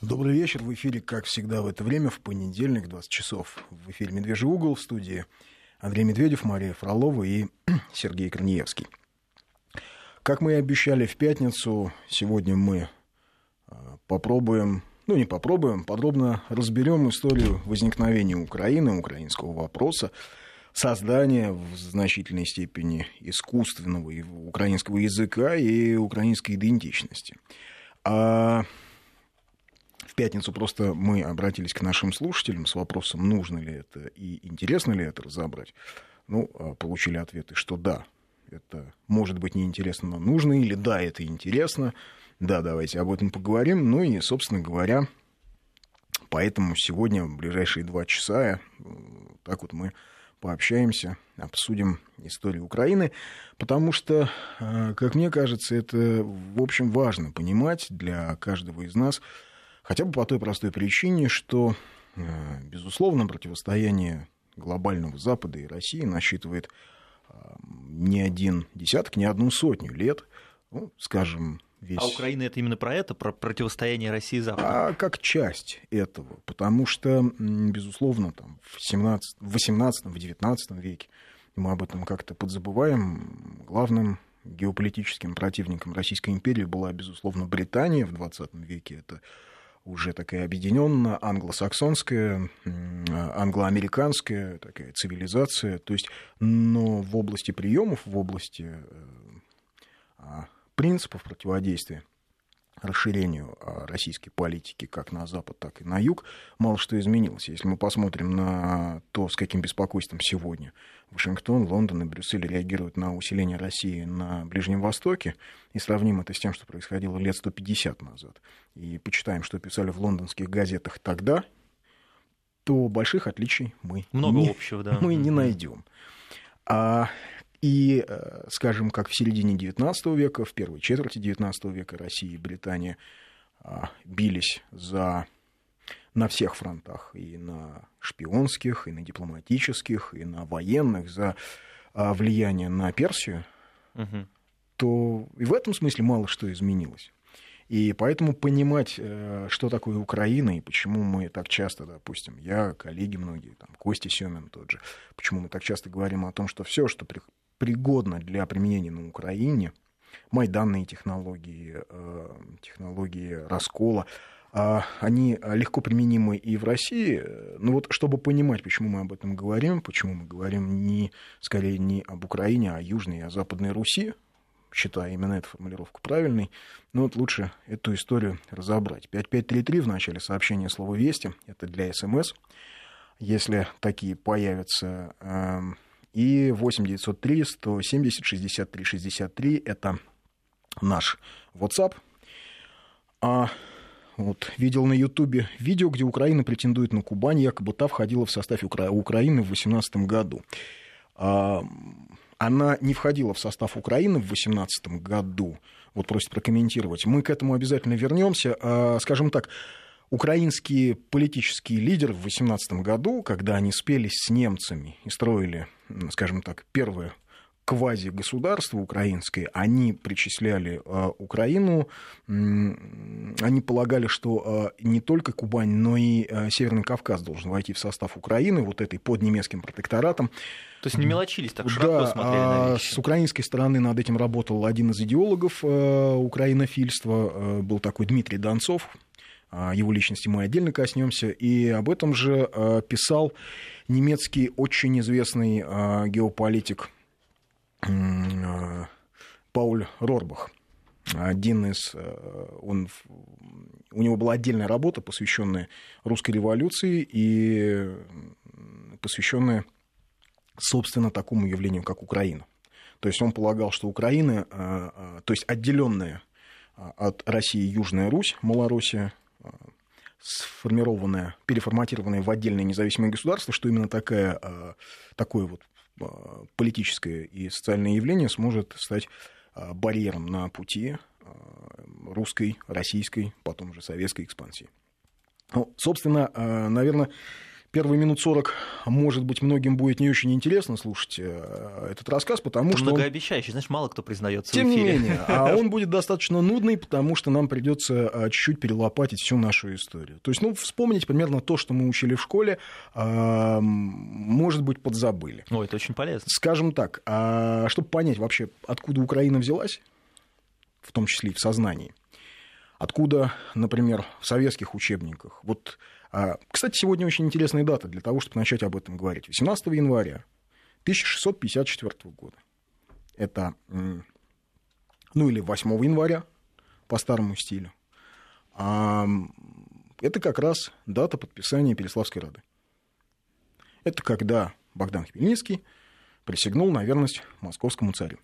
Добрый вечер. В эфире, как всегда, в это время, в понедельник, 20 часов. В эфире «Медвежий угол» в студии Андрей Медведев, Мария Фролова и Сергей Корнеевский. Как мы и обещали в пятницу, сегодня мы а, попробуем, ну не попробуем, подробно разберем историю возникновения Украины, украинского вопроса, создания в значительной степени искусственного украинского языка и украинской идентичности. А пятницу просто мы обратились к нашим слушателям с вопросом, нужно ли это и интересно ли это разобрать. Ну, а, получили ответы, что да, это может быть неинтересно, но нужно, или да, это интересно, да, давайте об этом поговорим. Ну и, собственно говоря, поэтому сегодня, в ближайшие два часа, э, так вот мы пообщаемся, обсудим историю Украины, потому что, э, как мне кажется, это, в общем, важно понимать для каждого из нас – Хотя бы по той простой причине, что, э, безусловно, противостояние глобального Запада и России насчитывает э, не один десяток, не одну сотню лет, ну, скажем, весь... А Украина это именно про это, про противостояние России и Запада? А как часть этого, потому что, безусловно, там, в, 17, в 18 в 19 веке, мы об этом как-то подзабываем, главным геополитическим противником Российской империи была, безусловно, Британия в 20 веке. Это уже такая объединенная англосаксонская, англоамериканская такая цивилизация. То есть, но в области приемов, в области э, а, принципов противодействия расширению а, российской политики как на запад, так и на юг, мало что изменилось. Если мы посмотрим на то, с каким беспокойством сегодня Вашингтон, Лондон и Брюссель реагируют на усиление России на Ближнем Востоке, и сравним это с тем, что происходило лет 150 назад, и почитаем, что писали в лондонских газетах тогда, то больших отличий мы, Много не, общего, да. мы не найдем. А и, э, скажем, как в середине XIX века, в первой четверти XIX века Россия и Британия а, бились за на всех фронтах, и на шпионских, и на дипломатических, и на военных, за а, влияние на Персию, угу. то и в этом смысле мало что изменилось. И поэтому понимать, э, что такое Украина и почему мы так часто, допустим, я, коллеги многие, там, Костя Семин тот же, почему мы так часто говорим о том, что все, что пригодно для применения на Украине, майданные технологии, э, технологии раскола, а, они легко применимы и в России. Но вот чтобы понимать, почему мы об этом говорим, почему мы говорим не, скорее не об Украине, а о Южной о Западной Руси, считаю именно эту формулировку правильной, но вот лучше эту историю разобрать. 5533 в начале сообщения слова «Вести» — это для СМС. Если такие появятся, и 8903 170 63 63 это наш WhatsApp. А вот, видел на Ютубе видео, где Украина претендует на Кубань, якобы та входила в состав Укра... Украины в 2018 году. А, она не входила в состав Украины в 2018 году. Вот просит прокомментировать. Мы к этому обязательно вернемся. А, скажем так, украинские политические лидеры в 2018 году, когда они спелись с немцами и строили, скажем так, первое квази-государство украинское, они причисляли э, Украину, э, они полагали, что э, не только Кубань, но и э, Северный Кавказ должен войти в состав Украины, вот этой под немецким протекторатом. То есть не мелочились, так широко да, смотрели на вещи. С украинской стороны над этим работал один из идеологов э, украинофильства, э, был такой Дмитрий Донцов, его личности мы отдельно коснемся. И об этом же писал немецкий очень известный геополитик Пауль Рорбах. Один из... Он, у него была отдельная работа, посвященная русской революции и посвященная, собственно, такому явлению, как Украина. То есть он полагал, что Украина, то есть отделенная от России Южная Русь, Малороссия, сформированное, переформатированное в отдельное независимое государство, что именно такая, а, такое вот а, политическое и социальное явление сможет стать а, барьером на пути русской, российской, потом же советской экспансии. Ну, собственно, наверное, первые минут 40, может быть, многим будет не очень интересно слушать э, этот рассказ, потому Это что... Он... многообещающий, знаешь, мало кто признается Тем не менее, а он будет достаточно нудный, потому что нам придется а, чуть-чуть перелопатить всю нашу историю. То есть, ну, вспомнить примерно то, что мы учили в школе, а, может быть, подзабыли. Ой, это очень полезно. Скажем так, а, чтобы понять вообще, откуда Украина взялась, в том числе и в сознании, откуда, например, в советских учебниках, вот кстати, сегодня очень интересная дата для того, чтобы начать об этом говорить. 18 января 1654 года. Это, ну или 8 января по старому стилю. Это как раз дата подписания Переславской Рады. Это когда Богдан Хмельницкий присягнул на верность московскому царю.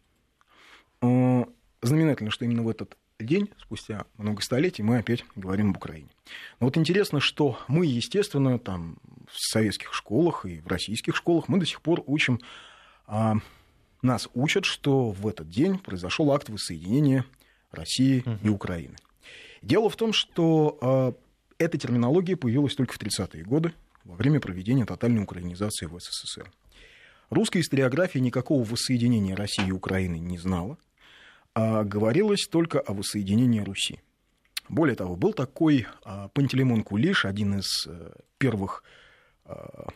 А, знаменательно, что именно в этот день, спустя много столетий, мы опять говорим об Украине. Но вот интересно, что мы, естественно, там в советских школах и в российских школах мы до сих пор учим, а, нас учат, что в этот день произошел акт воссоединения России угу. и Украины. Дело в том, что а, эта терминология появилась только в 30-е годы, во время проведения тотальной украинизации в СССР. Русская историография никакого воссоединения России и Украины не знала говорилось только о воссоединении Руси. Более того, был такой а, Пантелеймон Кулиш, один из э, первых, а,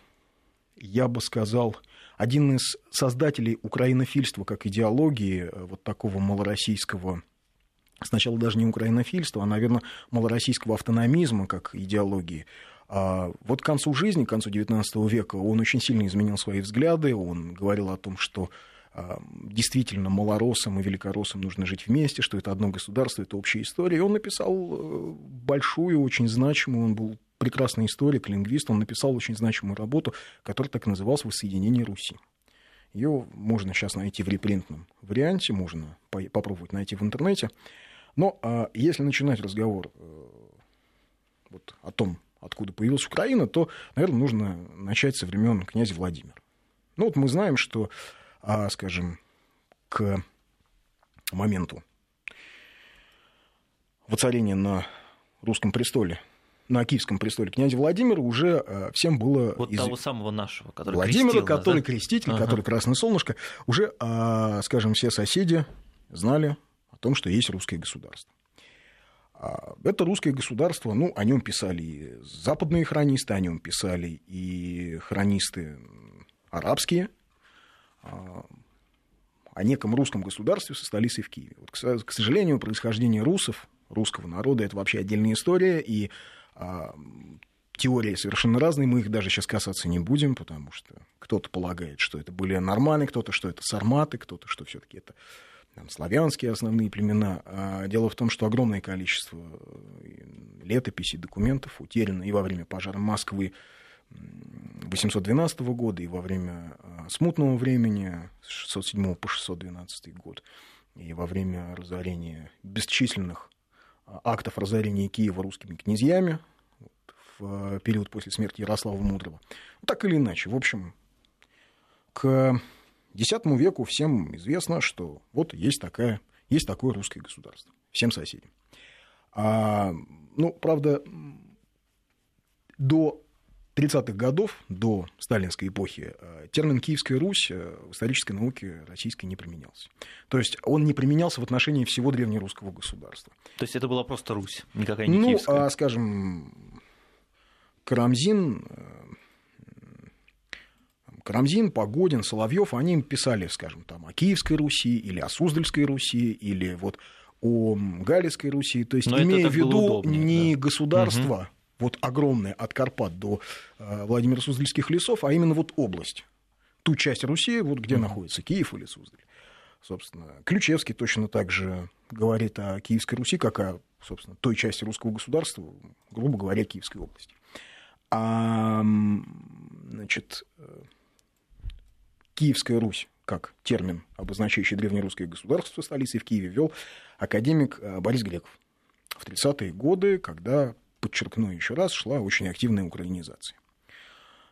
я бы сказал, один из создателей украинофильства как идеологии, э, вот такого малороссийского, сначала даже не украинофильства, а, наверное, малороссийского автономизма как идеологии. А вот к концу жизни, к концу XIX века, он очень сильно изменил свои взгляды, он говорил о том, что а, действительно малоросам и великороссам нужно жить вместе, что это одно государство, это общая история. И он написал э, большую, очень значимую, он был прекрасный историк, лингвист, он написал очень значимую работу, которая так и называлась «Воссоединение Руси». Ее можно сейчас найти в репринтном варианте, можно попробовать найти в интернете. Но а, если начинать разговор э, вот, о том, откуда появилась Украина, то, наверное, нужно начать со времен князя Владимира. Ну вот мы знаем, что а, скажем, к моменту воцарения на русском престоле, на Киевском престоле князя Владимира уже а, всем было... Вот из... того самого нашего, который Владимира, крестил который да? креститель, ага. который Красное Солнышко, уже, а, скажем, все соседи знали о том, что есть русское государство. А, это русское государство, ну, о нем писали и западные хронисты, о нем писали и хронисты арабские, о неком русском государстве со столицей в Киеве. Вот, к сожалению, происхождение русов, русского народа, это вообще отдельная история, и а, теории совершенно разные, мы их даже сейчас касаться не будем, потому что кто-то полагает, что это были норманы, кто-то, что это сарматы, кто-то, что все таки это там, славянские основные племена. А дело в том, что огромное количество э, летописей, документов утеряно и во время пожара Москвы, 812 года и во время а, смутного времени с 607 по 612 год и во время разорения бесчисленных а, актов разорения Киева русскими князьями в а, период после смерти Ярослава Мудрого. Так или иначе, в общем, к X веку всем известно, что вот есть, такая, есть такое русское государство, всем соседям. А, ну, правда, до 30-х годов, до сталинской эпохи, э, термин «Киевская Русь» э, в исторической науке российской не применялся. То есть он не применялся в отношении всего древнерусского государства. То есть это была просто Русь, никакая не ну, киевская? Ну, а, скажем, Карамзин, э, Карамзин, Погодин, Соловьев, они писали, скажем, там, о Киевской Руси или о Суздальской Руси или вот о Галицкой Руси, то есть Но имея в виду удобнее, не да. государство, угу вот огромная от Карпат до э, Владимира Суздальских лесов, а именно вот область, ту часть Руси, вот где mm-hmm. находится Киев или Суздаль. Собственно, Ключевский точно так же говорит о Киевской Руси, как о, собственно, той части русского государства, грубо говоря, Киевской области. А, значит, э, Киевская Русь, как термин, обозначающий древнерусское государство столицей в Киеве, ввел академик э, Борис Греков в 30-е годы, когда подчеркну еще раз, шла очень активная украинизация.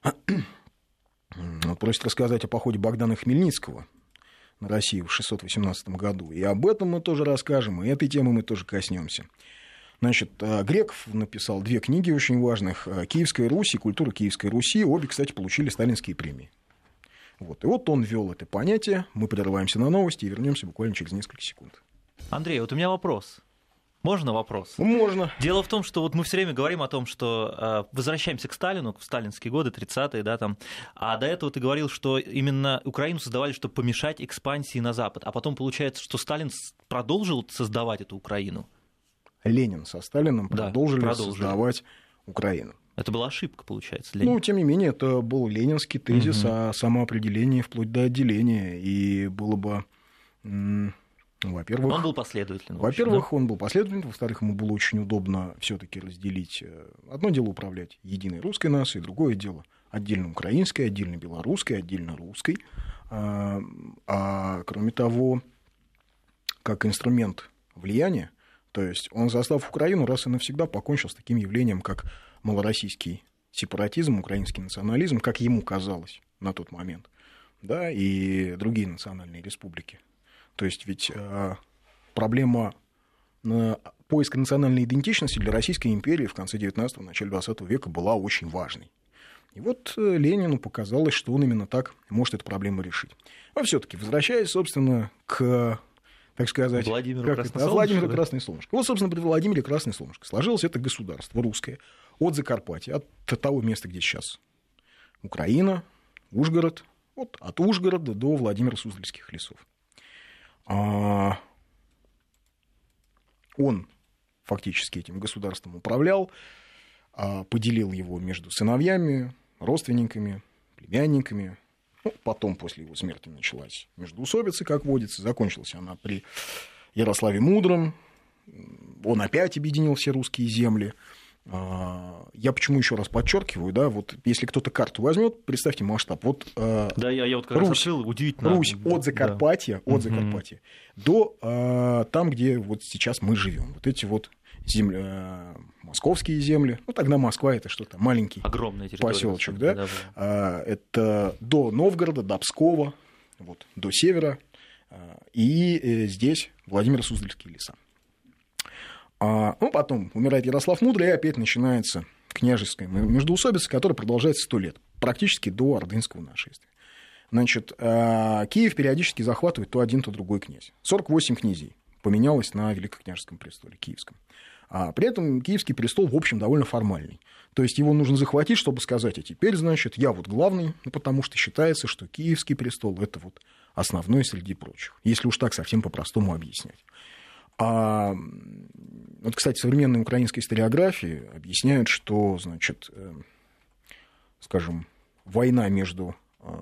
Вот просит рассказать о походе Богдана Хмельницкого на Россию в 618 году. И об этом мы тоже расскажем, и этой темы мы тоже коснемся. Значит, Греков написал две книги очень важных «Киевская Русь» и «Культура Киевской Руси». Обе, кстати, получили сталинские премии. Вот. И вот он ввел это понятие. Мы прерываемся на новости и вернемся буквально через несколько секунд. Андрей, вот у меня вопрос. Можно вопрос? Ну, можно. Дело в том, что вот мы все время говорим о том, что э, возвращаемся к Сталину, в сталинские годы, 30-е, да, там. А до этого ты говорил, что именно Украину создавали, чтобы помешать экспансии на Запад. А потом получается, что Сталин продолжил создавать эту Украину. Ленин со Сталином продолжили, да, продолжили. создавать Украину. Это была ошибка, получается. Ленин. Ну, тем не менее, это был ленинский тезис угу. о самоопределении вплоть до отделения. И было бы во-первых, он был последовательным. Во-первых, да? он был последовательным, во-вторых, ему было очень удобно все-таки разделить. Э, одно дело управлять единой русской нацией, другое дело отдельно украинской, отдельно белорусской, отдельно русской. А, а кроме того, как инструмент влияния, то есть он застав Украину раз и навсегда покончил с таким явлением, как малороссийский сепаратизм, украинский национализм, как ему казалось на тот момент, да, и другие национальные республики. То есть ведь э, проблема поиска национальной идентичности для Российской империи в конце 19-го, начале 20 века была очень важной. И вот э, Ленину показалось, что он именно так может эту проблему решить. Но все-таки, возвращаясь, собственно, к так сказать, Владимиру как это, Владимиру да? Солнышко. Вот, собственно, при Владимире Красное Солнышко сложилось это государство русское от Закарпатья, от того места, где сейчас Украина, Ужгород, вот от Ужгорода до Владимира Суздальских лесов. А, он фактически этим государством управлял, а, поделил его между сыновьями, родственниками, племянниками. Ну, потом, после его смерти, началась междоусобица, как водится. Закончилась она при Ярославе Мудром. Он опять объединил все русские земли. А, я почему еще раз подчеркиваю, да, вот если кто-то карту возьмет, представьте масштаб. Вот, а, да, я, я вот как Русь, раз открыл, удивительно. Русь от Закарпатья, да. от Закарпатья до а, там, где вот сейчас мы живем. Вот эти вот земли, московские земли, ну тогда Москва это что-то маленький Огромный поселочек, да, да, да. это до Новгорода, до Пскова, вот, до севера, и э, здесь Владимир Суздальские леса. А, ну, потом умирает Ярослав Мудрый, и опять начинается княжеская междоусобица, которая продолжается сто лет, практически до ордынского нашествия. Значит, а, Киев периодически захватывает то один, то другой князь. 48 князей поменялось на Великокняжеском престоле киевском. А при этом киевский престол, в общем, довольно формальный. То есть его нужно захватить, чтобы сказать, а теперь, значит, я вот главный, ну, потому что считается, что киевский престол – это вот основной среди прочих, если уж так совсем по-простому объяснять. А вот, кстати, современные украинские историографии объясняют, что, значит, э, скажем, война между э,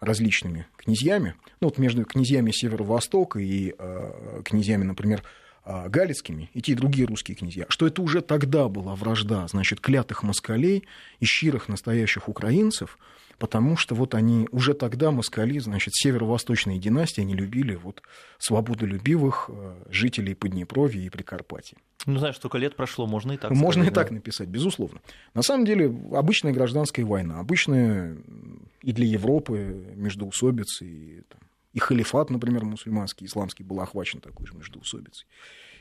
различными князьями, ну вот между князьями Северо-Востока и э, князьями, например, галицкими, и те и другие русские князья, что это уже тогда была вражда, значит, клятых москалей и щирых настоящих украинцев – потому что вот они уже тогда, москали, значит, северо-восточные династии, они любили вот свободолюбивых э, жителей Поднепровья и Прикарпатья. Ну, знаешь, столько лет прошло, можно и так Можно сказать, и да. так написать, безусловно. На самом деле, обычная гражданская война, обычная и для Европы междоусобицы, и, там, и халифат, например, мусульманский, исламский, был охвачен такой же междоусобицей.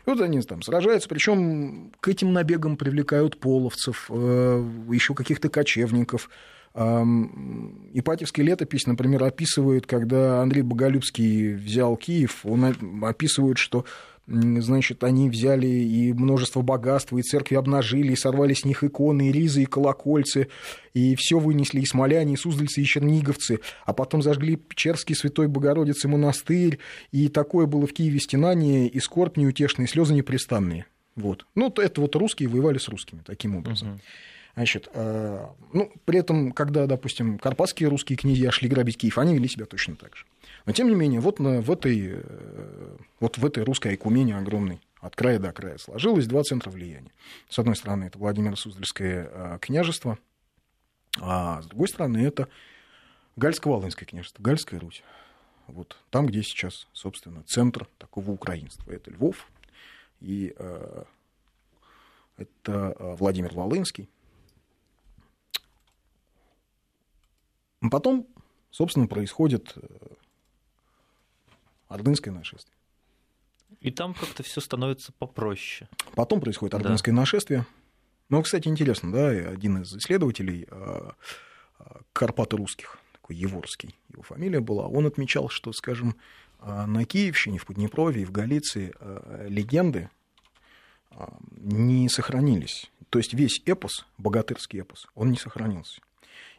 И вот они там сражаются, причем к этим набегам привлекают половцев, э, еще каких-то кочевников, Ипатьевская летопись, например, описывает, когда Андрей Боголюбский взял Киев, он описывает, что значит, они взяли и множество богатства, и церкви обнажили, и сорвали с них иконы, и ризы, и колокольцы, и все вынесли, и смоляне, и суздальцы, и черниговцы, а потом зажгли Печерский Святой Богородицы монастырь, и такое было в Киеве стенание, и скорбь неутешные, и слезы непрестанные. Вот. Ну, это вот русские воевали с русскими таким образом. Uh-huh. Значит, э, ну, при этом, когда, допустим, карпатские русские князья шли грабить Киев, они вели себя точно так же. Но, тем не менее, вот на, в, этой, э, вот в этой русской айкумене огромной от края до края сложилось два центра влияния. С одной стороны, это Владимир Суздальское э, княжество, а с другой стороны, это Гальско-Волынское княжество, Гальская Русь. Вот там, где сейчас, собственно, центр такого украинства. Это Львов, и э, это Владимир Волынский, Потом, собственно, происходит э, ордынское нашествие. И там как-то все становится попроще. Потом происходит ордынское да. нашествие. Ну, кстати, интересно, да, один из исследователей а, а, Карпаты русских, такой Еворский, его фамилия была, он отмечал, что, скажем, а, на Киевщине, в Поднепровье и в Галиции легенды не сохранились. То есть весь эпос, богатырский эпос, он не сохранился.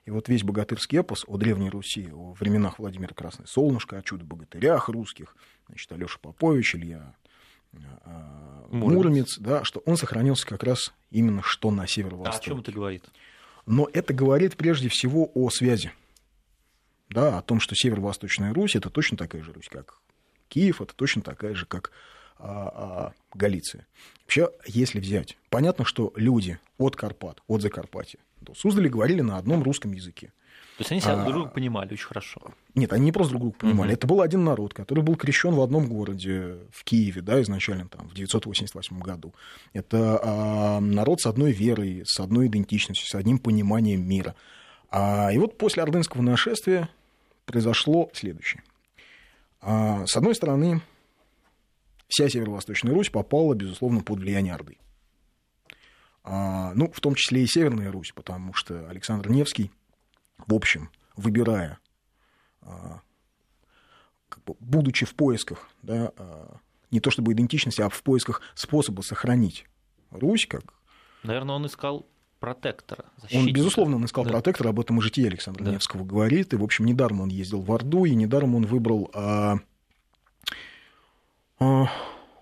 И вот весь богатырский эпос о Древней Руси, о временах Владимира Красной Солнышко, о чудо-богатырях русских, значит, Алёша Попович, Илья а, Муромец. Муромец, да, что он сохранился как раз именно что на северо-востоке. А о чем это говорит? Но это говорит прежде всего о связи. Да, о том, что северо-восточная Русь это точно такая же Русь, как Киев, это точно такая же, как а, а, Галиция. Вообще, если взять, понятно, что люди от Карпат, от Закарпатья до Суздали говорили на одном русском языке. То есть они себя а, друг друга понимали очень хорошо. Нет, они не просто друг друга понимали. Угу. Это был один народ, который был крещен в одном городе, в Киеве, да, изначально там, в 988 году. Это а, народ с одной верой, с одной идентичностью, с одним пониманием мира. А, и вот после ордынского нашествия произошло следующее. А, с одной стороны, вся Северо-Восточная Русь попала, безусловно, под влияние Орды. А, ну, в том числе и Северная Русь, потому что Александр Невский, в общем, выбирая, а, как бы, будучи в поисках, да, а, не то чтобы идентичности, а в поисках способа сохранить Русь как... Наверное, он искал протектора. Защитника. Он, безусловно, он искал да. протектора, об этом и житие Александра да. Невского говорит. И, в общем, недаром он ездил в Орду, и недаром он выбрал а, а,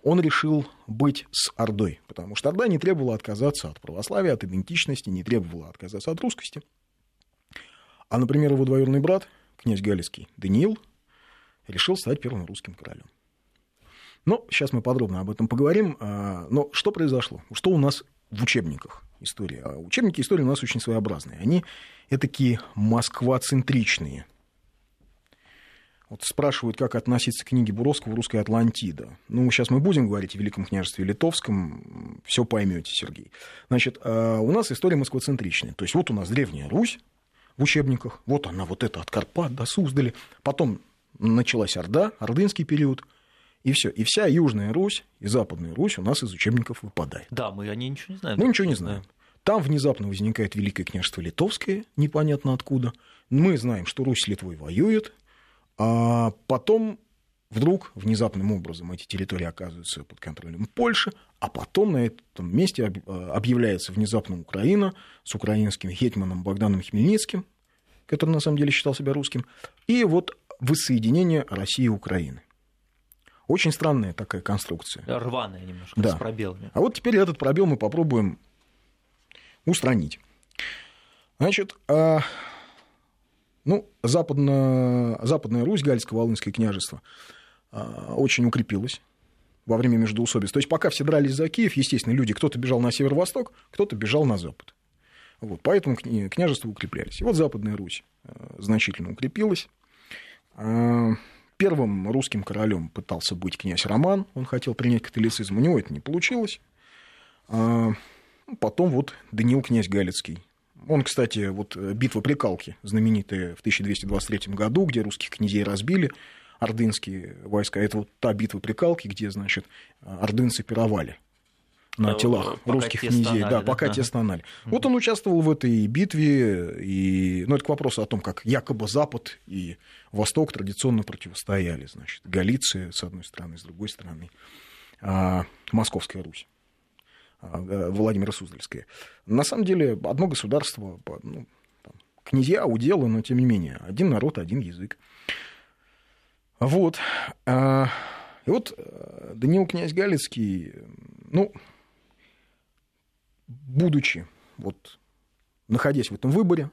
он решил быть с Ордой, потому что Орда не требовала отказаться от православия, от идентичности, не требовала отказаться от русскости. А, например, его двоюродный брат, князь Галицкий Даниил, решил стать первым русским королем. Но сейчас мы подробно об этом поговорим. А, но что произошло? Что у нас в учебниках истории? А учебники истории у нас очень своеобразные. Они такие москва-центричные – вот спрашивают, как относиться к книге Буровского «Русская Атлантида». Ну, сейчас мы будем говорить о Великом княжестве Литовском, все поймете, Сергей. Значит, а, у нас история москвоцентричная. То есть вот у нас Древняя Русь в учебниках, вот она, вот это от Карпат до Суздали. Потом началась Орда, Ордынский период, и все. И вся Южная Русь и Западная Русь у нас из учебников выпадает. Да, мы о ней ничего не знаем. Мы ничего не знаем. Там внезапно возникает Великое княжество Литовское, непонятно откуда. Мы знаем, что Русь с Литвой воюет, а потом вдруг внезапным образом эти территории оказываются под контролем Польши, а потом на этом месте объявляется внезапно Украина с украинским хетманом Богданом Хмельницким, который на самом деле считал себя русским, и вот воссоединение России и Украины. Очень странная такая конструкция. Рваная немножко, да. с пробелами. А вот теперь этот пробел мы попробуем устранить. Значит, а ну, западно, Западная Русь, Гальско-Волынское княжество, а, очень укрепилась во время междоусобиц. То есть пока все дрались за Киев, естественно, люди, кто-то бежал на северо-восток, кто-то бежал на запад. Вот, поэтому княжества укреплялись. И вот Западная Русь а, значительно укрепилась. А, первым русским королем пытался быть князь Роман, он хотел принять католицизм, у него это не получилось. Потом вот Даниил князь Галицкий он, кстати, вот э, битва при Калке, знаменитая в 1223 году, где русских князей разбили, ордынские войска. Это вот та битва при Калке, где, значит, ордынцы пировали на да, телах русских князей, стонали, да, да, пока ага. те стонали. Угу. Вот он участвовал в этой битве, и, ну, это к вопросу о том, как якобы Запад и Восток традиционно противостояли, значит, Галиция с одной стороны, с другой стороны, а, Московская Русь. Э, Владимира Суздальская. На самом деле, одно государство, ну, там, князья, уделы, но тем не менее, один народ, один язык. Вот. А, и вот э, Даниил князь Галицкий, ну, будучи, вот, находясь в этом выборе,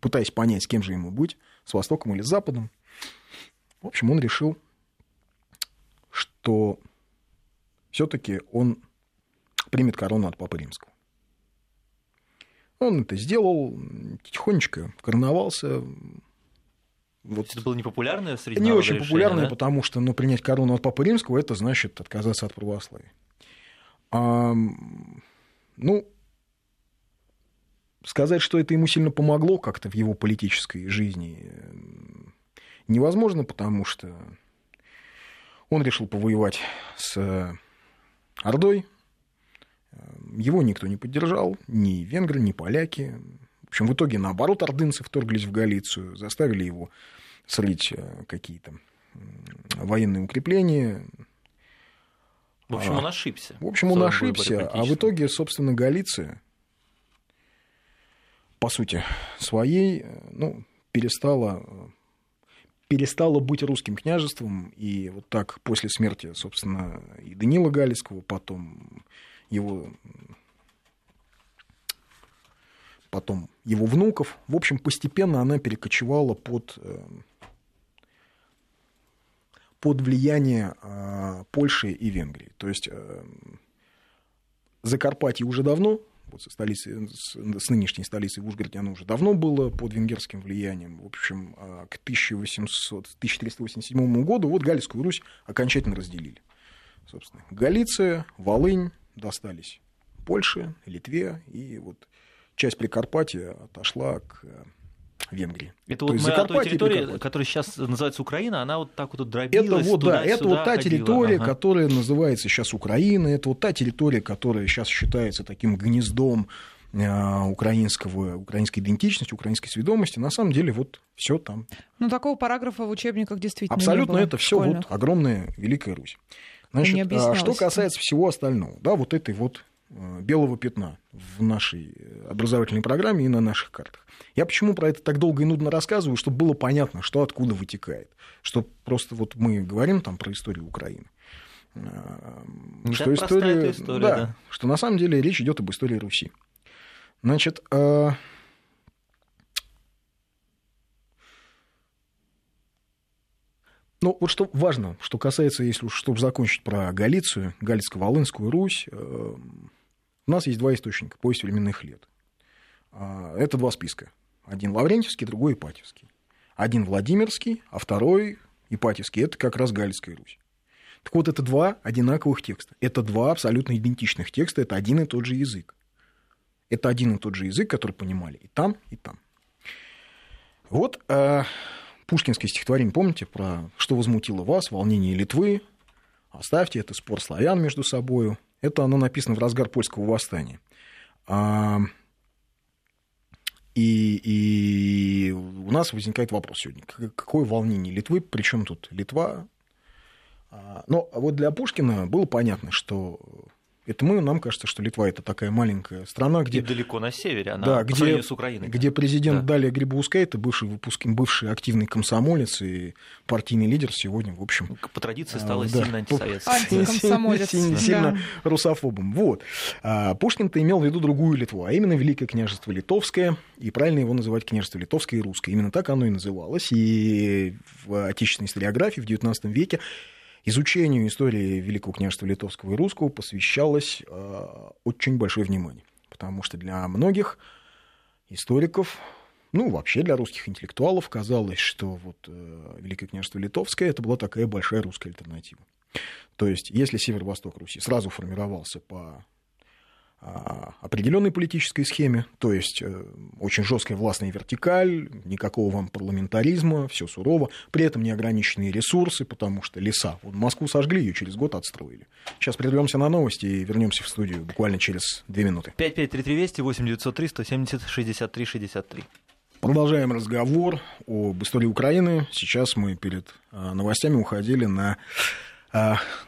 пытаясь понять, с кем же ему быть, с Востоком или с Западом, в общем, он решил, что все-таки он примет корону от Папы Римского. Он это сделал, тихонечко короновался. Вот. Это было непопулярное среди Не очень решение, популярное, да? потому что ну, принять корону от Папы Римского это значит отказаться от православия. А, ну, сказать, что это ему сильно помогло как-то в его политической жизни, невозможно, потому что Он решил повоевать с э, Ордой. Его никто не поддержал, ни венгры, ни поляки. В общем, в итоге, наоборот, ордынцы вторглись в Галицию, заставили его срыть э, какие-то военные укрепления. В общем, он ошибся. В общем, он ошибся, а в итоге, собственно, Галиция, по сути, своей, э, ну, перестала перестала быть русским княжеством, и вот так после смерти, собственно, и Данила Галицкого, потом его потом его внуков. В общем, постепенно она перекочевала под, э, под влияние э, Польши и Венгрии. То есть э, Закарпатье уже давно вот со столицей, с, с нынешней столицей в Ужгороде оно уже давно было под венгерским влиянием. В общем, а, к 1800, 1387 году вот Галицкую Русь окончательно разделили. Собственно, Галиция, Волынь достались Польше, Литве, и вот часть Прикарпатья отошла к Венгрии. Это То вот мы о той территории, которая сейчас называется Украина, она вот так вот дробилась Это вот, да, это вот та территория, ага. которая называется сейчас Украина, это вот та территория, которая сейчас считается таким гнездом э, украинского, украинской идентичности, украинской сведомости, на самом деле вот все там. Ну, такого параграфа в учебниках действительно Абсолютно это все вот огромная Великая Русь. Значит, а что касается всего остального, да, вот этой вот Э, белого пятна в нашей образовательной программе и на наших картах. Я почему про это так долго и нудно рассказываю, чтобы было понятно, что откуда вытекает. Что просто вот мы говорим там про историю Украины. Э, Не что история, история да, да. что на самом деле речь идет об истории Руси. Значит, э, Ну, вот что важно, что касается, если уж, чтобы закончить про Галицию, Галицко-Волынскую Русь, у нас есть два источника, повесть временных лет. А, это два списка. Один Лаврентьевский, другой Ипатьевский. Один Владимирский, а второй Ипатьевский. Это как раз Галицкая Русь. Так вот, это два одинаковых текста. Это два абсолютно идентичных текста, это один и тот же язык. Это один и тот же язык, который понимали и там, и там. Вот э, пушкинское стихотворение, помните, про «Что возмутило вас? Волнение Литвы». Оставьте это спор славян между собою. Это оно написано в разгар польского восстания. А, и, и у нас возникает вопрос сегодня, какое волнение Литвы, причем тут Литва? А, но вот для Пушкина было понятно, что это мы, нам кажется, что Литва это такая маленькая страна, где... И далеко на севере, она да, где, с Украиной. Где президент да. Далия Грибоускайте, бывший выпуск, бывший активный комсомолец и партийный лидер сегодня, в общем... Ну, по традиции стал а, сильно да. Антикомсомолец. Сильно, сильно да. русофобом. Вот. А Пушкин-то имел в виду другую Литву, а именно Великое княжество Литовское, и правильно его называть княжество Литовское и Русское. Именно так оно и называлось. И в отечественной историографии в XIX веке изучению истории Великого княжества Литовского и Русского посвящалось э, очень большое внимание, потому что для многих историков, ну, вообще для русских интеллектуалов казалось, что вот э, Великое княжество Литовское это была такая большая русская альтернатива. То есть, если северо-восток Руси сразу формировался по определенной политической схеме, то есть э, очень жесткая властная вертикаль, никакого вам парламентаризма, все сурово, при этом неограниченные ресурсы, потому что леса. Вот Москву сожгли, ее через год отстроили. Сейчас прервемся на новости и вернемся в студию буквально через две минуты. 5533 Вести, 8903 170 63 63. Продолжаем разговор об истории Украины. Сейчас мы перед а, новостями уходили на а,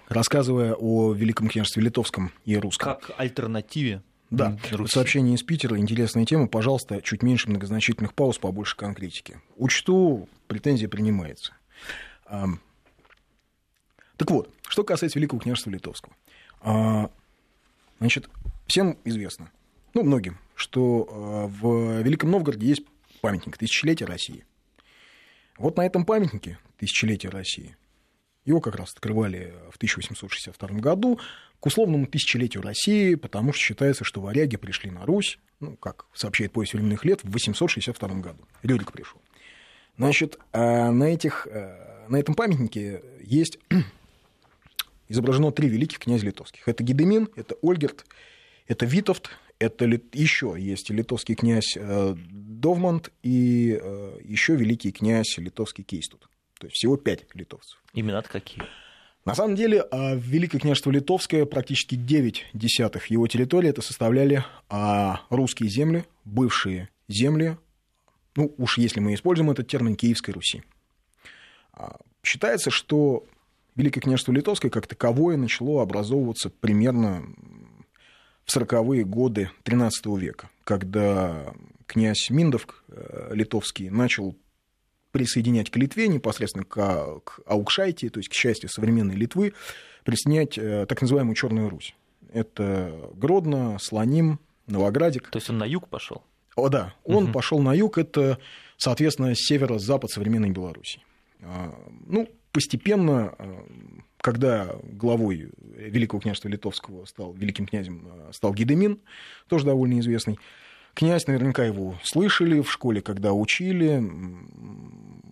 рассказывая о Великом княжестве Литовском и Русском. Как альтернативе да, Руси. сообщение из Питера, интересная тема, пожалуйста, чуть меньше многозначительных пауз, побольше конкретики. Учту, претензия принимается. Так вот, что касается Великого княжества Литовского. А, значит, всем известно, ну, многим, что а, в Великом Новгороде есть памятник тысячелетия России. Вот на этом памятнике тысячелетия России его как раз открывали в 1862 году к условному тысячелетию России, потому что считается, что варяги пришли на Русь, ну, как сообщает поезд временных лет, в 862 году. Рюрик пришел. Значит, а на, этих, э, на этом памятнике есть изображено три великих князя литовских. Это Гедемин, это Ольгерт, это Витовт, это еще есть литовский князь э, Довмант и э, еще великий князь литовский Кейстут. То есть всего пять литовцев. Имена какие? На самом деле, а, Великое княжество Литовское, практически 9 десятых его территории, это составляли а, русские земли, бывшие земли, ну уж если мы используем этот термин, Киевской Руси. А, считается, что Великое княжество Литовское как таковое начало образовываться примерно в 40-е годы XIII века, когда князь Миндов э, литовский начал присоединять к Литве непосредственно к, к Аукшайте, то есть к части современной Литвы, присоединять э, так называемую Черную Русь. Это Гродно, Слоним, Новоградик. То есть он на юг пошел? О, да, он угу. пошел на юг, это, соответственно, северо-запад современной Беларуси. А, ну, постепенно, а, когда главой Великого княжества Литовского стал великим князем, а, стал Гедемин, тоже довольно известный, Князь, наверняка его слышали в школе, когда учили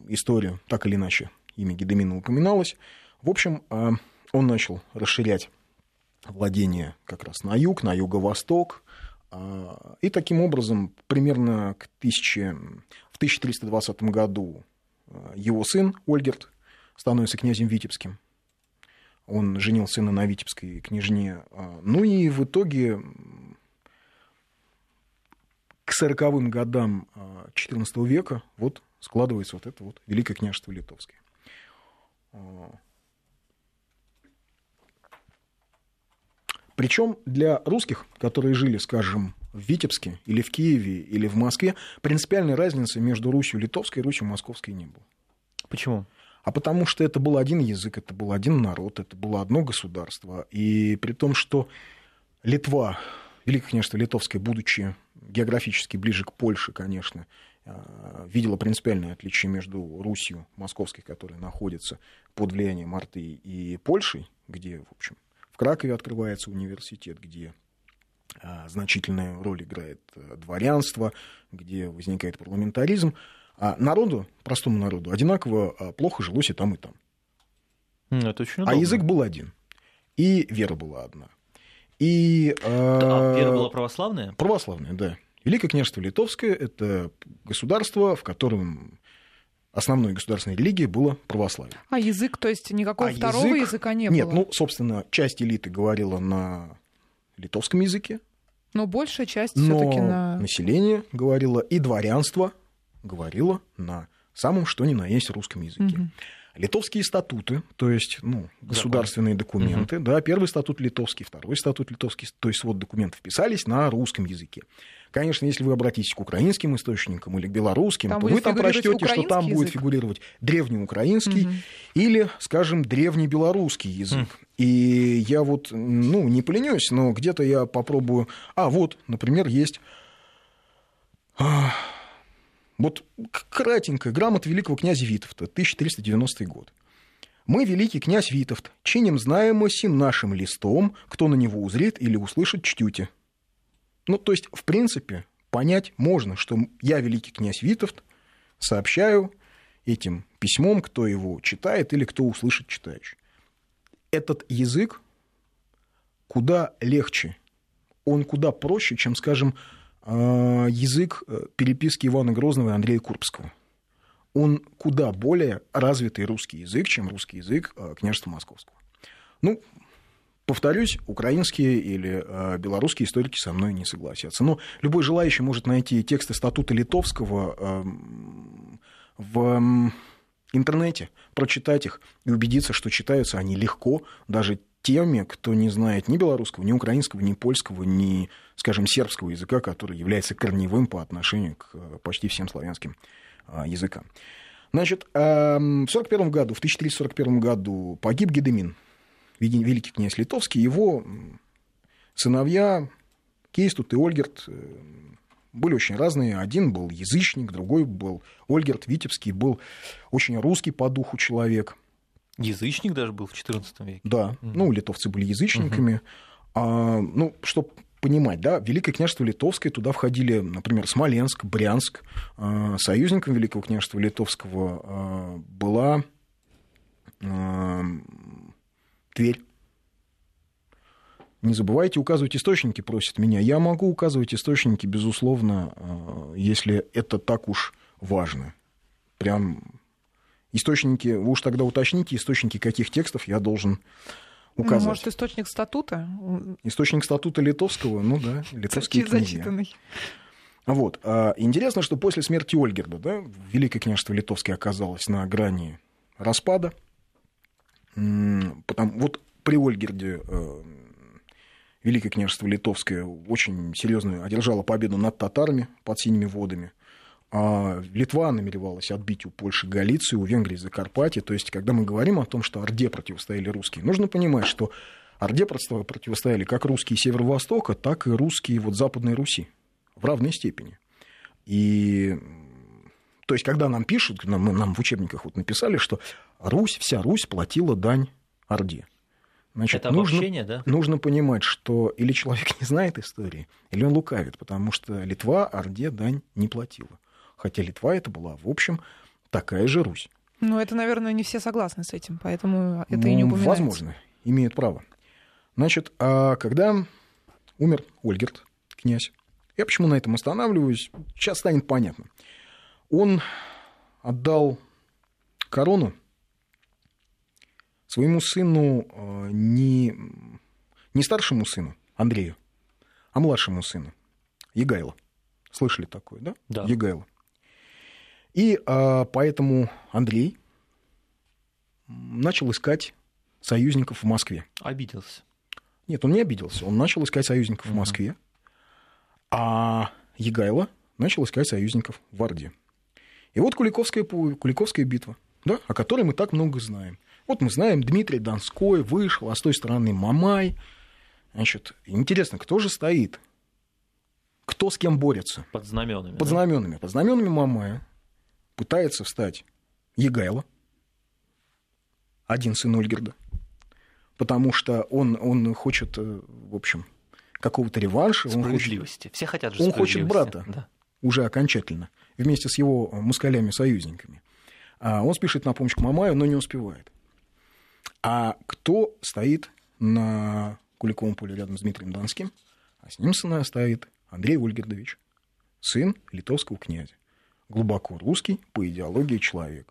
историю, так или иначе, имя Гедемина упоминалось. В общем, а, он начал расширять владение как раз на юг, на юго-восток, а, и таким образом примерно к 1000, в 1320 году а, его сын Ольгерт становится князем Витебским. Он женил сына на Витебской княжне. Ну и в итоге к сороковым годам XIV а, века вот складывается вот это вот Великое княжество Литовское. А. Причем для русских, которые жили, скажем, в Витебске или в Киеве или в Москве, принципиальной разницы между Русью Литовской и Русью Московской не было. Почему? А потому что это был один язык, это был один народ, это было одно государство. И при том, что Литва, Великое княжество Литовское, будучи географически ближе к Польше, конечно, э, видела принципиальное отличие между Русью московской, которая находится под влиянием Арты и Польшей, где, в общем, в Кракове открывается университет, где э, значительную роль играет э, дворянство, где возникает парламентаризм. А народу, простому народу, одинаково плохо жилось и там, и там. Это очень удобно. А язык был один. И вера была одна. И, а вера была православная? Православная, да. Великое княжество Литовское – это государство, в котором основной государственной религией было православие. А язык, то есть никакого а второго язык... языка не Нет, было? Нет, ну, собственно, часть элиты говорила на литовском языке. Но большая часть все-таки на... население говорило, и дворянство говорило на самом что ни на есть русском языке. Угу. Литовские статуты, то есть ну, государственные Закон. документы, угу. да, первый статут литовский, второй статут литовский, то есть вот документов писались на русском языке. Конечно, если вы обратитесь к украинским источникам или к белорусским, там то вы там прочтете, что там язык? будет фигурировать древнеукраинский угу. или, скажем, древнебелорусский язык. Угу. И я вот, ну, не поленюсь, но где-то я попробую... А, вот, например, есть вот кратенько, грамота великого князя Витовта, 1390 год. Мы, великий князь Витовт, чиним знаемо сим нашим листом, кто на него узрит или услышит, чтюте. Ну, то есть, в принципе, понять можно, что я, великий князь Витовт, сообщаю этим письмом, кто его читает или кто услышит читающий. Этот язык куда легче, он куда проще, чем, скажем, язык э, переписки Ивана Грозного и Андрея Курбского. Он куда более развитый русский язык, чем русский язык э, княжества Московского. Ну, повторюсь, украинские или э, белорусские историки со мной не согласятся. Но любой желающий может найти тексты статута Литовского эм, в интернете, прочитать их и убедиться, что читаются они легко, даже теми, кто не знает ни белорусского, ни украинского, ни польского, ни, скажем, сербского языка, который является корневым по отношению к э, почти всем славянским а, языкам. Значит, эм, в 1941 году, в 1341 году погиб Гедемин, великий князь Литовский, его сыновья Кейстут и Ольгерт э, были очень разные. Один был язычник, другой был Ольгерт Витебский, был очень русский по духу человек – Язычник даже был в XIV веке. Да, угу. ну, литовцы были язычниками. Угу. А, ну, чтобы понимать, да, Великое княжество Литовское, туда входили, например, Смоленск, Брянск. А, союзником Великого княжества Литовского а, была а, Тверь. Не забывайте указывать источники, просят меня. Я могу указывать источники, безусловно, если это так уж важно. Прям Источники, вы уж тогда уточните, источники каких текстов я должен указать. Ну, может, источник статута? Источник статута литовского, ну да, литовские князья. Вот. А, интересно, что после смерти Ольгерда, да, Великое княжество Литовское оказалось на грани распада. Потому, вот при Ольгерде э, Великое княжество Литовское очень серьезно одержало победу над татарами под синими водами. А Литва намеревалась отбить у Польши Галицию, у Венгрии Закарпатье. То есть, когда мы говорим о том, что Орде противостояли русские, нужно понимать, что Орде противостояли как русские Северо-Востока, так и русские вот Западной Руси в равной степени. И то есть, когда нам пишут, нам, нам в учебниках вот написали, что Русь, вся Русь платила дань Орде. Значит, Это нужно, да? Нужно понимать, что или человек не знает истории, или он лукавит, потому что Литва Орде дань не платила. Хотя Литва это была, в общем, такая же Русь. Ну, это, наверное, не все согласны с этим, поэтому это ну, и не упоминается. Возможно, имеют право. Значит, а когда умер Ольгерт, князь, я почему на этом останавливаюсь, сейчас станет понятно. Он отдал корону своему сыну э, не, не старшему сыну Андрею, а младшему сыну Егайло. Слышали такое, да? Да. Егайло. И а, поэтому Андрей начал искать союзников в Москве. Обиделся. Нет, он не обиделся. Он начал искать союзников в Москве. А Егайло начал искать союзников в Орде. И вот Куликовская, Куликовская битва, да, о которой мы так много знаем. Вот мы знаем, Дмитрий Донской вышел, а с той стороны Мамай. Значит, интересно, кто же стоит? Кто с кем борется? Под знаменами. Под знаменами. Под знаменами Мамая пытается встать Егайло, один сын Ольгерда, потому что он, он хочет, э, в общем, какого-то реванша. Справедливости. Он хочет, Все хотят же Он хочет брата да. уже окончательно, вместе с его мускалями-союзниками. А он спешит на помощь к Мамаю, но не успевает. А кто стоит на Куликовом поле рядом с Дмитрием Донским? А с ним стоит Андрей Ольгердович, сын литовского князя. Глубоко русский по идеологии человек.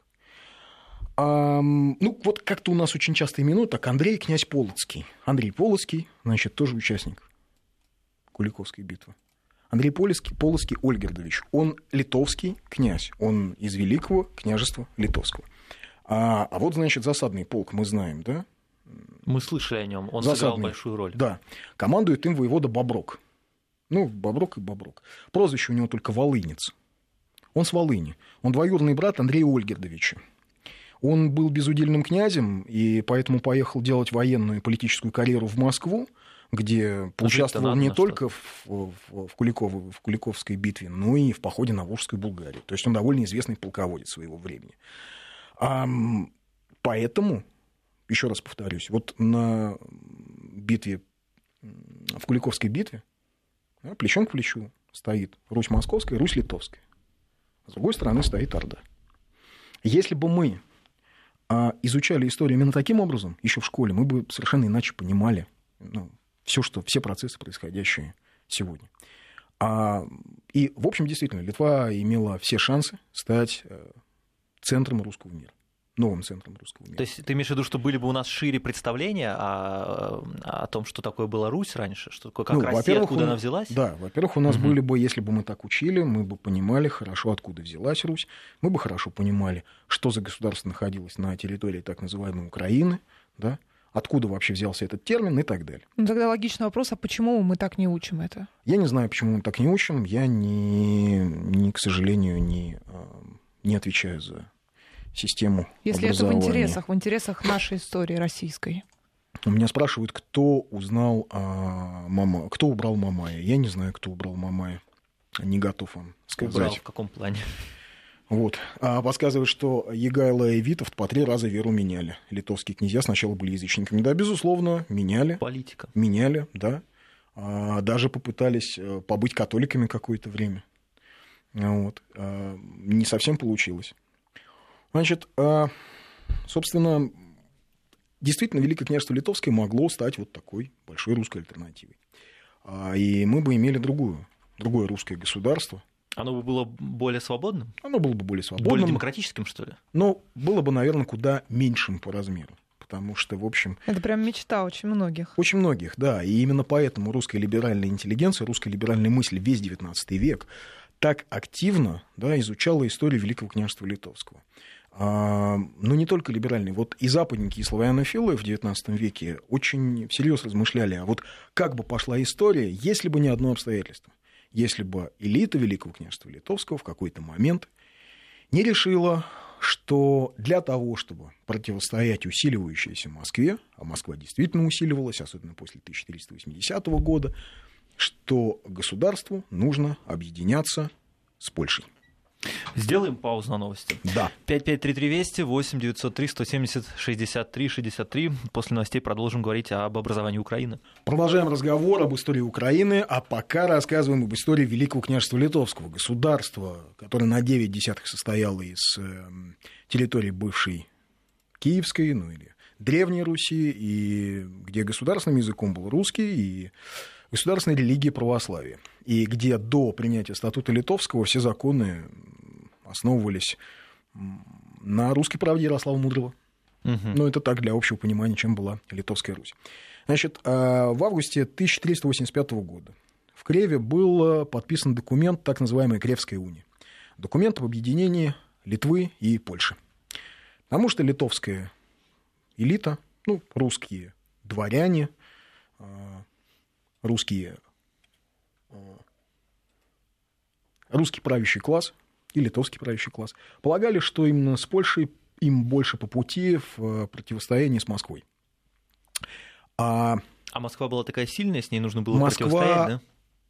А, ну, вот как-то у нас очень часто именуют так Андрей князь Полоцкий. Андрей Полоцкий, значит, тоже участник Куликовской битвы. Андрей Полоцкий, Полоцкий Ольгердович, он литовский князь, он из Великого княжества Литовского. А, а вот, значит, засадный полк, мы знаем, да? Мы слышали о нем, он засадный, сыграл большую роль. Да, командует им воевода Боброк. Ну, Боброк и Боброк. Прозвище у него только Волынец. Он с Волыни. Он двоюродный брат Андрея Ольгердовича. Он был безудельным князем, и поэтому поехал делать военную и политическую карьеру в Москву, где поучаствовал не только в, в, в, Куликов, в Куликовской битве, но и в походе на Волжскую Булгарию. То есть он довольно известный полководец своего времени. А, поэтому, еще раз повторюсь, вот на битве, в Куликовской битве, да, плечом к плечу стоит Русь Московская Русь Литовская. С другой стороны стоит Орда. Если бы мы а, изучали историю именно таким образом, еще в школе, мы бы совершенно иначе понимали ну, все, что, все процессы, происходящие сегодня. А, и, в общем, действительно, Литва имела все шансы стать э, центром русского мира новым центром русского мира. То есть ты имеешь в виду, что были бы у нас шире представления о, о том, что такое была Русь раньше, что такое как ну, Россия, откуда у, она взялась? Да, во-первых, у нас угу. были бы, если бы мы так учили, мы бы понимали хорошо, откуда взялась Русь, мы бы хорошо понимали, что за государство находилось на территории так называемой Украины, да, откуда вообще взялся этот термин и так далее. Ну, тогда логичный вопрос, а почему мы так не учим это? Я не знаю, почему мы так не учим. Я, не, не к сожалению, не, а, не отвечаю за систему Если это в интересах, в интересах нашей истории российской. У меня спрашивают, кто узнал а, мама, кто убрал Мамая. Я не знаю, кто убрал Мамая. Не готов вам сказать. Убрал в каком плане? Вот. А подсказывает, что Егайло и Витовт по три раза веру меняли. Литовские князья сначала были язычниками. Да, безусловно, меняли. Политика. Меняли, да. А, даже попытались э, побыть католиками какое-то время. Вот. А, не совсем получилось. Значит, а, собственно, действительно, Великое княжество Литовское могло стать вот такой большой русской альтернативой. А, и мы бы имели другую, другое русское государство, Оно бы было более свободным? Оно было бы более свободным. Более демократическим, что ли? Но было бы, наверное, куда меньшим по размеру. Потому что, в общем... Это прям мечта очень многих. Очень многих, да. И именно поэтому русская либеральная интеллигенция, русская либеральная мысль весь XIX век так активно да, изучала историю Великого княжества Литовского. А, но не только либеральные. Вот и западники, и славянофилы в XIX веке очень всерьез размышляли, а вот как бы пошла история, если бы не одно обстоятельство. Если бы элита Великого княжества Литовского в какой-то момент не решила, что для того, чтобы противостоять усиливающейся Москве, а Москва действительно усиливалась, особенно после 1480 года, что государству нужно объединяться с Польшей. Сделаем паузу на новости. Да. 5533 Вести, 8 903 170 63 63. После новостей продолжим говорить об образовании Украины. Продолжаем разговор об истории Украины, а пока рассказываем об истории Великого княжества Литовского, государства, которое на 9 десятых состояло из эм, территории бывшей Киевской, ну или Древней Руси, и где государственным языком был русский, и государственной религии православия, и где до принятия статута Литовского все законы основывались на русской правде Ярослава Мудрого. Угу. Ну, это так, для общего понимания, чем была Литовская Русь. Значит, а, в августе 1385 года в Креве был подписан документ, так называемой Кревской унии. Документ об объединении Литвы и Польши. Потому что литовская элита, ну, русские дворяне, а, русские, а, русский правящий класс и литовский правящий класс полагали, что именно с Польшей им больше по пути в противостоянии с Москвой. А, а Москва была такая сильная, с ней нужно было Москва противостоять, да?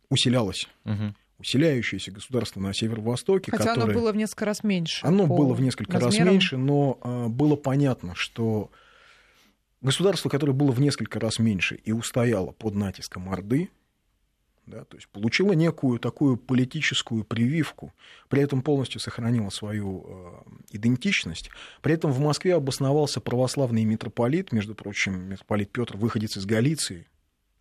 усилялась. Угу. Усиляющееся государство на северо-востоке. Хотя которое... оно было в несколько раз меньше. Оно было в несколько размерам. раз меньше, но а, было понятно, что государство, которое было в несколько раз меньше и устояло под натиском Орды, да, то есть получила некую такую политическую прививку, при этом полностью сохранила свою э, идентичность. При этом в Москве обосновался православный митрополит, между прочим, митрополит Петр, выходец из Галиции,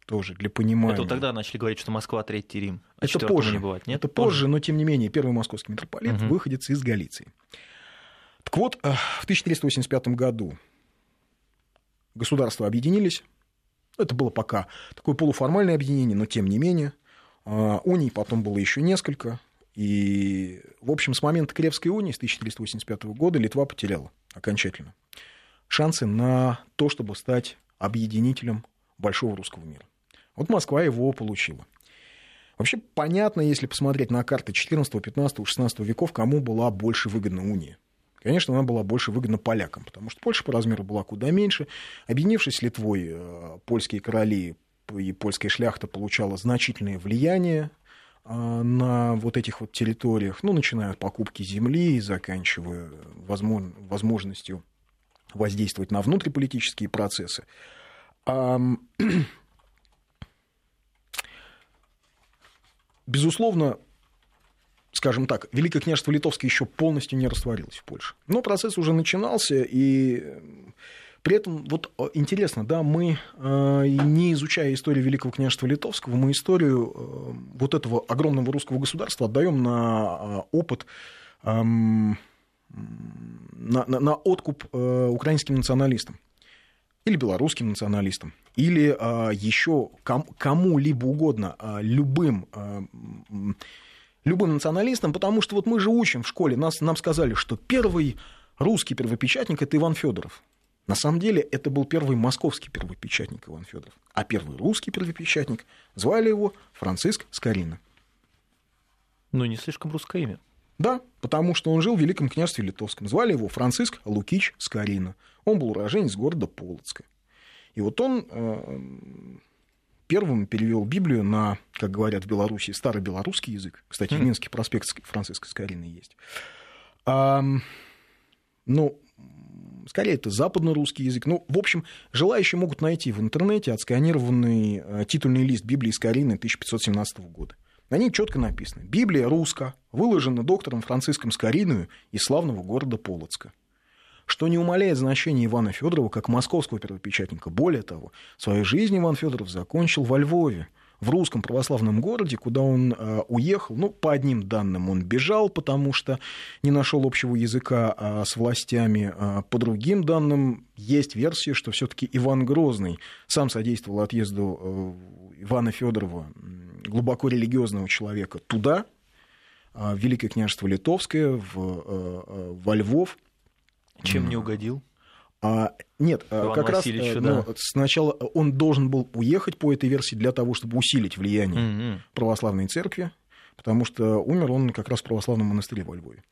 тоже для понимания. Это вот тогда начали говорить, что Москва Третий Рим. А это позже, не бывает, нет? Это позже, но тем не менее, первый московский митрополит, угу. выходец из Галиции. Так вот, э, в 1385 году государства объединились. Это было пока такое полуформальное объединение, но тем не менее. А, уний потом было еще несколько. И, в общем, с момента Кревской унии с 1385 года Литва потеряла окончательно шансы на то, чтобы стать объединителем большого русского мира. Вот Москва его получила. Вообще понятно, если посмотреть на карты 14, 15, 16 веков, кому была больше выгодна уния. Конечно, она была больше выгодна полякам, потому что Польша по размеру была куда меньше. Объединившись с Литвой, э, польские короли и польская шляхта получала значительное влияние э, на вот этих вот территориях, ну, начиная от покупки земли и заканчивая возможностью воздействовать на внутриполитические процессы. Безусловно, скажем так, Великое княжество Литовское еще полностью не растворилось в Польше. Но процесс уже начинался, и при этом, вот э, интересно, да, мы, э, не изучая историю Великого княжества Литовского, мы историю э, вот этого огромного русского государства отдаем на опыт, эм, на, на, на откуп украинским националистам или белорусским националистам, или еще кому-либо угодно, любым любым националистам, потому что вот мы же учим в школе, нас, нам сказали, что первый русский первопечатник – это Иван Федоров. На самом деле это был первый московский первопечатник Иван Федоров, а первый русский первопечатник звали его Франциск Скорина. Ну, не слишком русское имя. Да, потому что он жил в Великом княжестве Литовском. Звали его Франциск Лукич Скорина. Он был уроженец города Полоцка. И вот он э, первым перевел Библию на, как говорят в Беларуси, старобелорусский язык. Кстати, в Минске проспект Франциска Скорины есть. А, ну, скорее это западно-русский язык. Ну, в общем, желающие могут найти в интернете отсканированный э, титульный лист Библии Скорины 1517 года. На ней четко написано «Библия русско, выложена доктором Франциском Скориною из славного города Полоцка» что не умаляет значения Ивана Федорова как московского первопечатника. Более того, свою жизнь Иван Федоров закончил во Львове, в русском православном городе, куда он э, уехал. Ну, по одним данным, он бежал, потому что не нашел общего языка э, с властями. Э, по другим данным, есть версия, что все-таки Иван Грозный сам содействовал отъезду э, Ивана Федорова, глубоко религиозного человека, туда, э, в Великое княжество Литовское, в, э, э, во Львов. Чем не угодил? А, нет, а, Иван как раз Васильевичу, ну, да. сначала он должен был уехать по этой версии для того, чтобы усилить влияние Мгм. православной церкви, потому что умер он как раз в православном монастыре во Львове.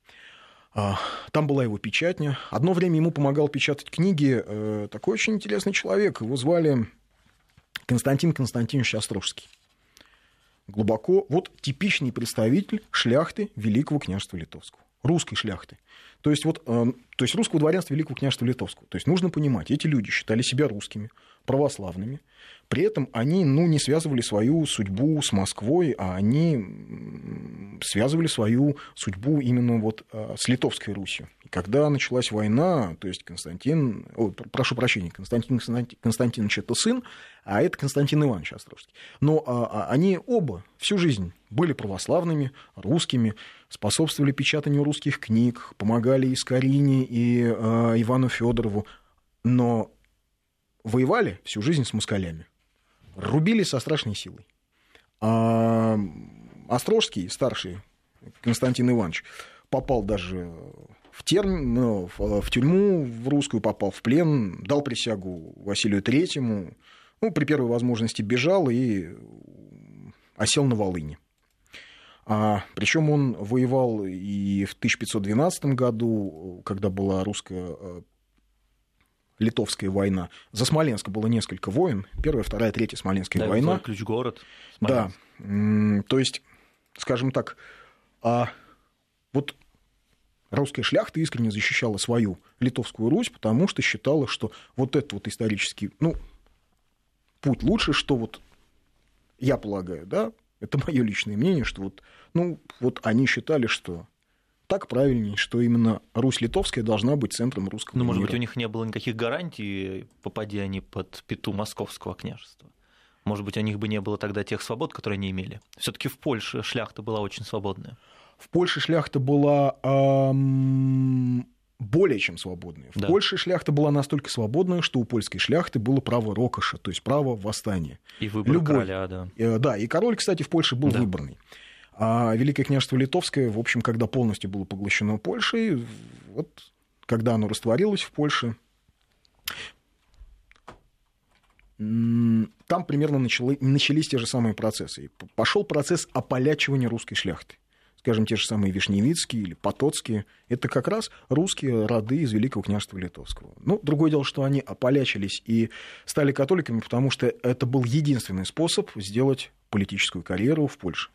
А, Там была его печатня. Одно время ему помогал печатать книги э, такой очень интересный человек. Его звали Константин Константинович Острожский. Глубоко, вот типичный представитель шляхты Великого княжества Литовского. Русской шляхты. То есть, вот, э, то есть русского дворянства Великого княжества Литовского. То есть нужно понимать, эти люди считали себя русскими, православными. При этом они ну, не связывали свою судьбу с Москвой, а они связывали свою судьбу именно вот э, с Литовской Русью. Когда началась война, то есть Константин, пр- прошу прощения, Константин Константи- Константинович это сын, а это Константин Иванович Острожский. Но а, а, они оба всю жизнь были православными, русскими, способствовали печатанию русских книг, помогали и Скорине, и э, Ивану Федорову, но воевали всю жизнь с москалями, рубили со страшной силой. А Острожский, старший Константин Иванович, попал даже в, терм... ну, в тюрьму в русскую, попал в плен, дал присягу Василию Третьему, ну, при первой возможности бежал и осел на Волыне. А, причем он воевал и в 1512 году, когда была русская э, литовская война. За Смоленск было несколько войн. Первая, вторая, третья Смоленская Да, война. ключ-город. Да. М, То есть, скажем так, а вот русская шляхта искренне защищала свою литовскую Русь, потому что считала, что вот этот вот исторический, ну, путь лучше, что вот я полагаю, да, это мое личное мнение, что вот, ну, вот они считали, что так правильнее, что именно Русь литовская должна быть центром русского Ну, может мира. быть, у них не было никаких гарантий, попади они под пету московского княжества. Может быть, у них бы не было тогда тех свобод, которые они имели. Все-таки в Польше шляхта была очень свободная. В Польше шляхта была ам, более чем свободная. В Да. Польше шляхта была настолько свободная, что у польской шляхты было право рокоша, то есть право восстания. И выбор Любой. короля, да. Э, Да, и король, кстати, в Польше был Да. выборный. А Великое княжество Литовское, в общем, когда полностью было поглощено Польшей, вот когда оно растворилось в Польше, там примерно начали- начались те же самые процессы. Пошел процесс ополячивания русской шляхты. Скажем, те же самые Вишневицкие или Потоцкие. Это как раз русские роды из Великого княжества Литовского. Ну, другое дело, что они ополячились и стали католиками, потому что это был единственный способ сделать политическую карьеру в Польше.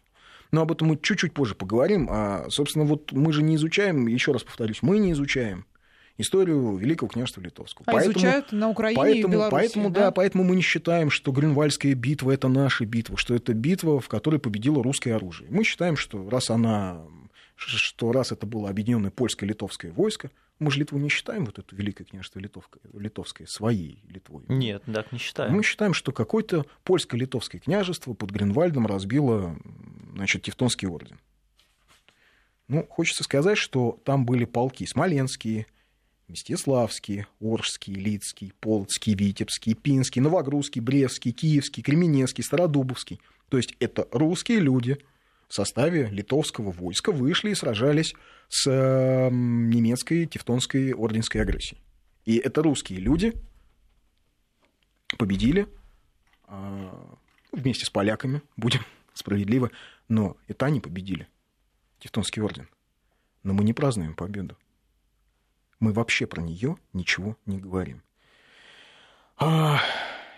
Но об этом мы чуть-чуть позже поговорим. А, собственно, вот мы же не изучаем, еще раз повторюсь, мы не изучаем историю Великого княжества Литовского. А изучают на Украине и в Поэтому, Беларуси, поэтому, да? поэтому мы не считаем, что Грюнвальдская битва это наша битва, что это битва, в которой победило русское оружие. Мы считаем, что раз она, что раз это было объединенное польско-литовское войско, мы же Литву не считаем вот это Великое княжество Литовское, Литовское своей Литвой. Нет, так не считаю. Мы считаем, что какое-то польско-литовское княжество под Гринвальдом разбило значит, Тевтонский орден. Ну, хочется сказать, что там были полки смоленские, Мстиславский, Оржский, Лицкий, Полоцкий, Витебский, Пинский, Новогрузский, Брестский, Киевский, Кременецкий, Стародубовский. То есть это русские люди в составе литовского войска вышли и сражались с э, немецкой тевтонской орденской агрессией. И это русские люди победили э, вместе с поляками, будем справедливы, но это они победили, Тевтонский орден. Но мы не празднуем победу мы вообще про нее ничего не говорим. А,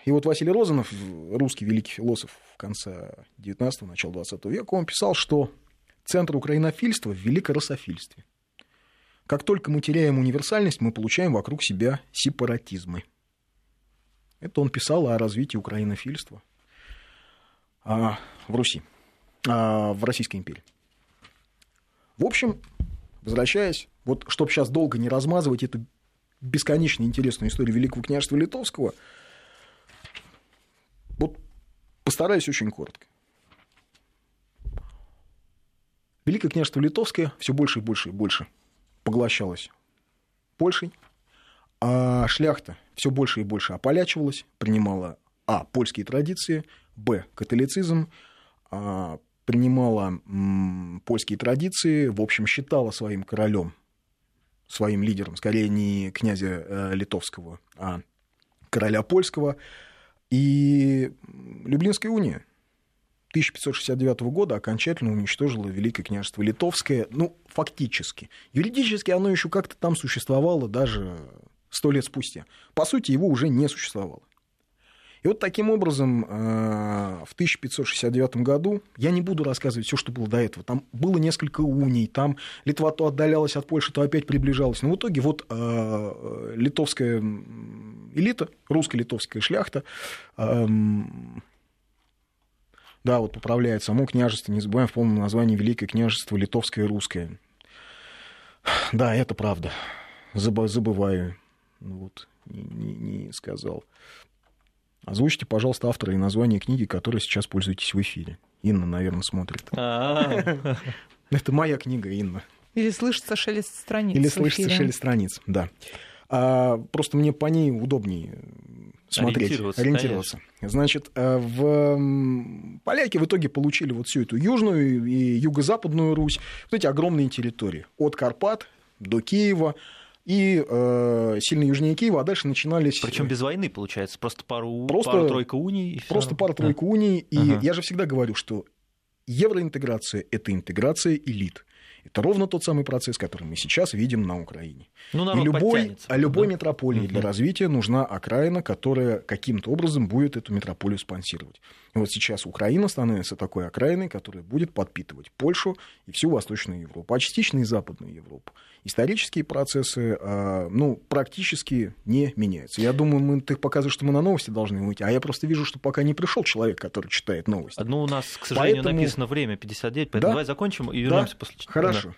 и вот Василий Розанов, русский великий философ в конце 19-го, начала 20 века, он писал, что центр украинофильства в великорософильстве. Как только мы теряем универсальность, мы получаем вокруг себя сепаратизмы. Это он писал о развитии украинофильства а, в Руси, а, в Российской империи. В общем, возвращаясь, вот чтобы сейчас долго не размазывать эту бесконечно интересную историю Великого княжества Литовского, вот Постараюсь очень коротко. Великое княжество Литовское все больше и больше и больше поглощалось Польшей, а шляхта все больше и больше ополячивалась, принимала а. польские традиции, б. католицизм, а, принимала м, польские традиции, в общем, считала своим королем, своим лидером, скорее не князя э, литовского, а короля польского. И Люблинская уния 1569 года окончательно уничтожило Великое княжество Литовское, ну, фактически. Юридически оно еще как-то там существовало даже сто лет спустя. По сути, его уже не существовало. И вот таким образом э, в 1569 году, я не буду рассказывать все, что было до этого, там было несколько уний, там Литва то отдалялась от Польши, то опять приближалась, но в итоге вот э, литовская элита, русско-литовская шляхта, эм, да, вот поправляет само княжество, не забываем в полном названии Великое княжество Литовское и Русское. Да, это правда. Забываю. Вот, не, не, не сказал. Озвучьте, пожалуйста, автора и название книги, которой сейчас пользуетесь в эфире. Инна, наверное, смотрит. А. Это моя книга, Инна. Или слышится шелест страниц. Или слышится шелест страниц, да. А, просто мне по ней удобнее смотреть, ориентироваться. ориентироваться. Значит, э, в... поляки в итоге получили вот всю эту южную и юго-западную Русь, вот эти огромные территории, от Карпат до Киева, и э, сильно южнее Киева, а дальше начинались... Причем без войны, получается, просто пару, просто, пару-тройка уний. Просто пара-тройка а. уний, и ага. я же всегда говорю, что евроинтеграция – это интеграция элит. Это ровно тот самый процесс, который мы сейчас видим на Украине. Ну, и любой, а любой да? метрополии угу. для развития нужна окраина, которая каким-то образом будет эту метрополию спонсировать. И вот сейчас Украина становится такой окраиной, которая будет подпитывать Польшу и всю Восточную Европу, а частично и Западную Европу. Исторические процессы а, ну, практически не меняются. Я думаю, мы, ты показываешь, что мы на новости должны выйти, а я просто вижу, что пока не пришел человек, который читает новости. Ну, у нас, к сожалению, поэтому... написано время 59, поэтому да? давай закончим и вернемся да? после... Хорошо. Да.